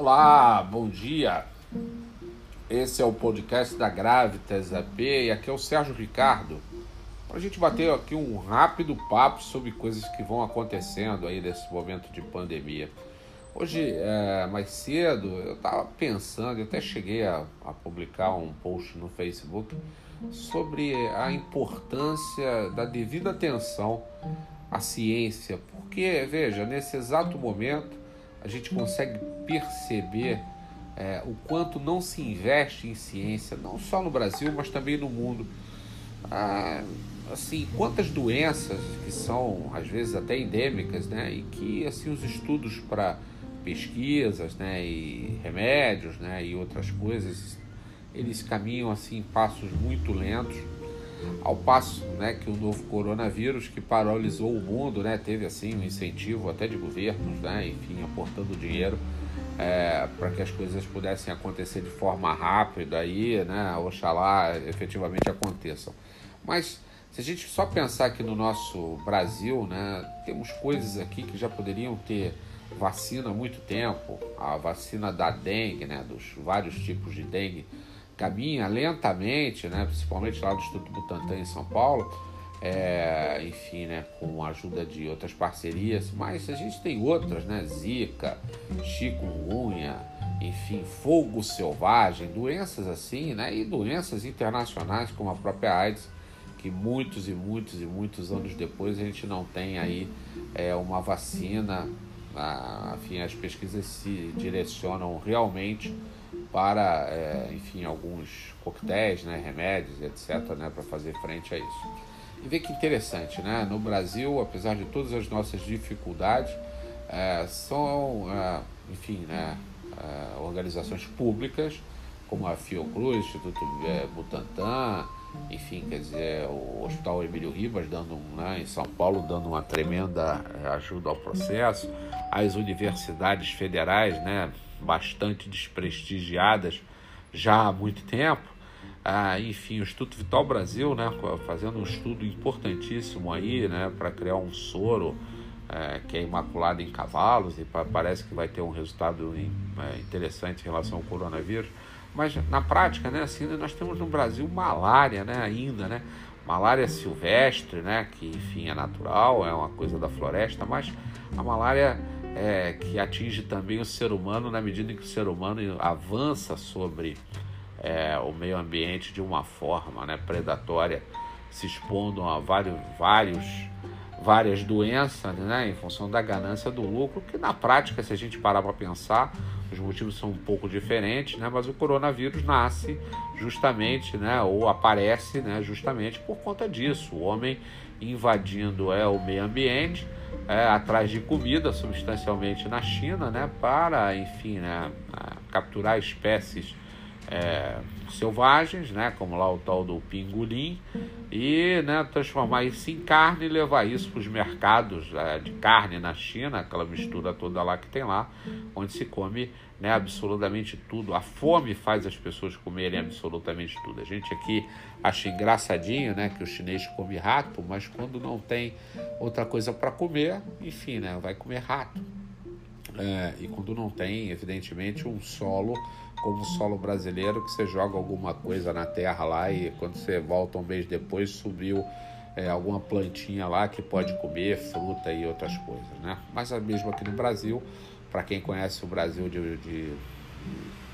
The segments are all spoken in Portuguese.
Olá, bom dia. Esse é o podcast da Gravitas AP e aqui é o Sérgio Ricardo. Para a gente bater aqui um rápido papo sobre coisas que vão acontecendo aí nesse momento de pandemia. Hoje, é, mais cedo, eu estava pensando, eu até cheguei a, a publicar um post no Facebook sobre a importância da devida atenção à ciência, porque, veja, nesse exato momento a gente consegue perceber é, o quanto não se investe em ciência, não só no Brasil, mas também no mundo. Ah, assim, quantas doenças que são às vezes até endêmicas, né, e que assim os estudos para pesquisas, né, e remédios, né, e outras coisas, eles caminham assim passos muito lentos, ao passo, né, que o novo coronavírus que paralisou o mundo, né, teve assim um incentivo até de governos, né, enfim, aportando dinheiro é, para que as coisas pudessem acontecer de forma rápida aí, né, oxalá efetivamente aconteçam. Mas se a gente só pensar aqui no nosso Brasil, né, temos coisas aqui que já poderiam ter vacina há muito tempo, a vacina da dengue, né, dos vários tipos de dengue, caminha lentamente, né, principalmente lá do Instituto Butantan em São Paulo, é, enfim, né, com a ajuda de outras parcerias, mas a gente tem outras, né, Zika, chikungunya, enfim, fogo selvagem, doenças assim, né, e doenças internacionais como a própria AIDS, que muitos e muitos e muitos anos depois a gente não tem aí é, uma vacina enfim, as pesquisas se direcionam realmente para, é, enfim, alguns coquetéis, né, remédios, etc., né, para fazer frente a isso. E vê que interessante, né? No Brasil, apesar de todas as nossas dificuldades, é, são, é, enfim, né, é, organizações públicas, como a Fiocruz, Instituto é, Butantan, enfim, quer dizer, o Hospital Emílio Ribas dando, né, em São Paulo, dando uma tremenda eh, ajuda ao processo, as universidades federais, né, bastante desprestigiadas já há muito tempo, ah, enfim, o Instituto Vital Brasil, né, fazendo um estudo importantíssimo aí, né, para criar um soro é, que é imaculado em cavalos e parece que vai ter um resultado é, interessante em relação ao coronavírus. Mas na prática, né, assim, nós temos no Brasil malária, né, ainda, né? Malária silvestre, né, que enfim é natural, é uma coisa da floresta, mas a malária é, que atinge também o ser humano na medida em que o ser humano avança sobre é, o meio ambiente de uma forma né, predatória, se expondo a vários, vários, várias doenças né, em função da ganância do lucro, que na prática, se a gente parar para pensar, os motivos são um pouco diferentes, né? Mas o coronavírus nasce justamente, né? Ou aparece, né? Justamente por conta disso. O homem invadindo é o meio ambiente, é, atrás de comida, substancialmente na China, né? Para, enfim, né? capturar espécies é, selvagens, né, como lá o tal do pingolim, e né, transformar isso em carne e levar isso para os mercados é, de carne na China, aquela mistura toda lá que tem lá, onde se come né, absolutamente tudo. A fome faz as pessoas comerem absolutamente tudo. A gente aqui acha engraçadinho né, que o chinês come rato, mas quando não tem outra coisa para comer, enfim, né, vai comer rato. É, e quando não tem, evidentemente, um solo como o solo brasileiro, que você joga alguma coisa na terra lá e quando você volta um mês depois subiu é, alguma plantinha lá que pode comer, fruta e outras coisas, né? Mas é mesmo aqui no Brasil, para quem conhece o Brasil de, de,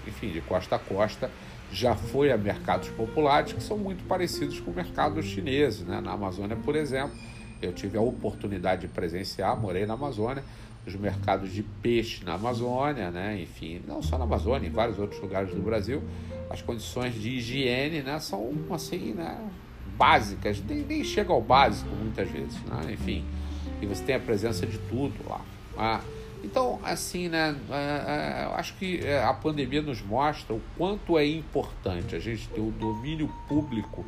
enfim, de costa a costa, já foi a mercados populares que são muito parecidos com mercados chineses, né? Na Amazônia, por exemplo, eu tive a oportunidade de presenciar, morei na Amazônia, os mercados de peixe na Amazônia, né? enfim, não só na Amazônia, em vários outros lugares do Brasil, as condições de higiene né, são assim, né, básicas, nem, nem chega ao básico muitas vezes, né? enfim, e você tem a presença de tudo lá. Ah, então, assim, né, é, é, eu acho que é, a pandemia nos mostra o quanto é importante a gente ter o domínio público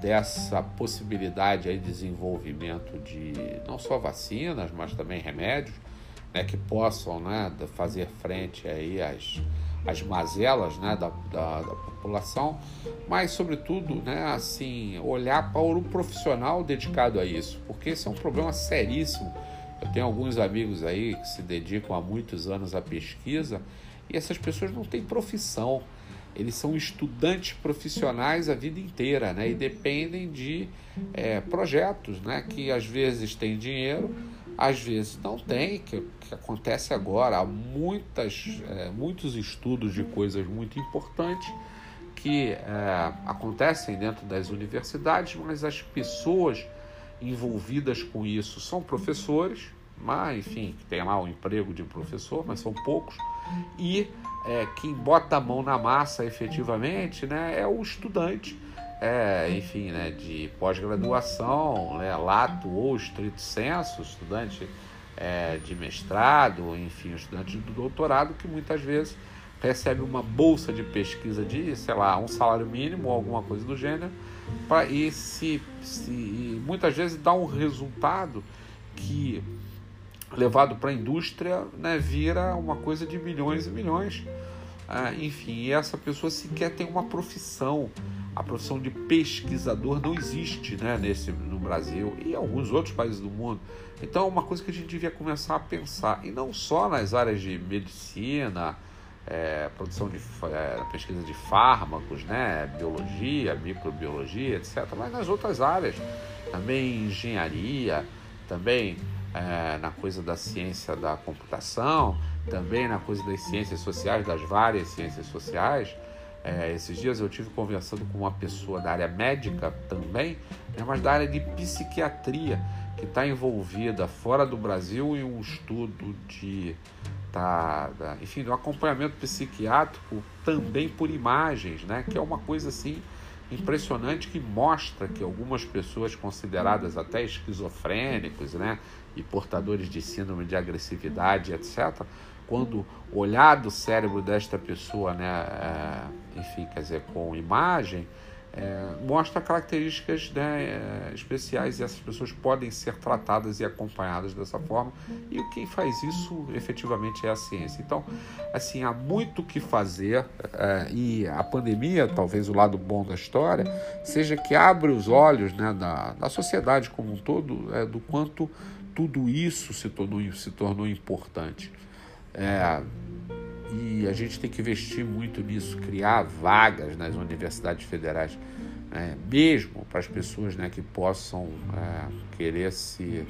dessa possibilidade aí de desenvolvimento de não só vacinas, mas também remédios, né, que possam né, fazer frente aí às, às mazelas né, da, da, da, população, mas sobretudo né, assim, olhar para o profissional dedicado a isso, porque esse é um problema seríssimo. Eu tenho alguns amigos aí que se dedicam há muitos anos à pesquisa E essas pessoas não têm profissão. Eles são estudantes profissionais a vida inteira, né? E dependem de é, projetos, né? Que às vezes têm dinheiro, às vezes não tem, que, que acontece agora. Há muitas, é, muitos estudos de coisas muito importantes que é, acontecem dentro das universidades, mas as pessoas envolvidas com isso são professores, mas enfim, que tem lá o emprego de professor, mas são poucos, e é, quem bota a mão na massa efetivamente né, é o estudante, é, enfim, né, de pós-graduação, né, lato ou estrito senso, estudante é, de mestrado, enfim, estudante do doutorado, que muitas vezes recebe uma bolsa de pesquisa de, sei lá, um salário mínimo ou alguma coisa do gênero, pra, e se, se e muitas vezes dá um resultado que levado para a indústria né, vira uma coisa de milhões e milhões. Ah, enfim, e essa pessoa sequer tem uma profissão. A profissão de pesquisador não existe né, nesse, no Brasil e em alguns outros países do mundo. Então é uma coisa que a gente devia começar a pensar, e não só nas áreas de medicina, é, produção de é, pesquisa de fármacos, né, biologia, microbiologia, etc., mas nas outras áreas, também engenharia, também é, na coisa da ciência da computação, também na coisa das ciências sociais, das várias ciências sociais. É, esses dias eu tive conversando com uma pessoa da área médica também, né, mas da área de psiquiatria, que está envolvida fora do Brasil em um estudo de tá, enfim, do acompanhamento psiquiátrico também por imagens, né? Que é uma coisa assim impressionante que mostra que algumas pessoas consideradas até esquizofrênicos, né, e portadores de síndrome de agressividade, etc, quando olhado o cérebro desta pessoa, né, é, enfim, quer dizer, com imagem, é, mostra características né, é, especiais e essas pessoas podem ser tratadas e acompanhadas dessa forma e quem faz isso efetivamente é a ciência. Então, assim, há muito o que fazer é, e a pandemia, talvez o lado bom da história, seja que abre os olhos né, da, da sociedade como um todo é, do quanto tudo isso se tornou, se tornou importante. É, e a gente tem que investir muito nisso, criar vagas nas universidades federais, né? mesmo para as pessoas né, que possam é, querer se,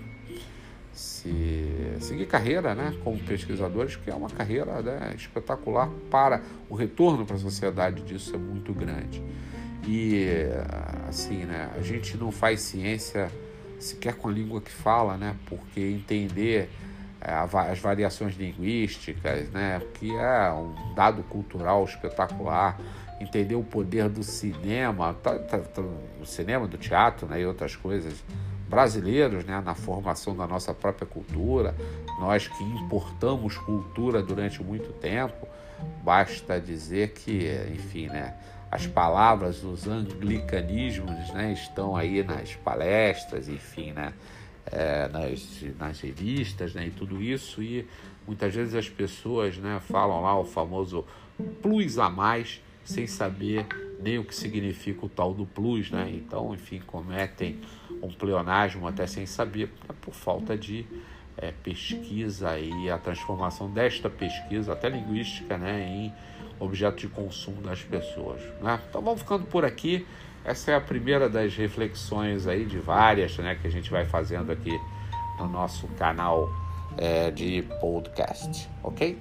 se seguir carreira né, como pesquisadores, que é uma carreira né, espetacular para o retorno para a sociedade disso é muito grande. E assim, né, a gente não faz ciência sequer com a língua que fala, né, porque entender as variações linguísticas, né, que é um dado cultural espetacular, entender o poder do cinema, tá, tá, tá, o cinema, do teatro né, e outras coisas brasileiros né, na formação da nossa própria cultura, nós que importamos cultura durante muito tempo, basta dizer que, enfim, né, as palavras, os anglicanismos né, estão aí nas palestras, enfim, né, é, nas, nas revistas né, e tudo isso, e muitas vezes as pessoas né, falam lá o famoso plus a mais, sem saber nem o que significa o tal do plus, né? Então, enfim, cometem um pleonasmo até sem saber, é por falta de é, pesquisa e a transformação desta pesquisa, até linguística, né, em objeto de consumo das pessoas. Né? Então vamos ficando por aqui. Essa é a primeira das reflexões aí de várias né, que a gente vai fazendo aqui no nosso canal é, de podcast, ok?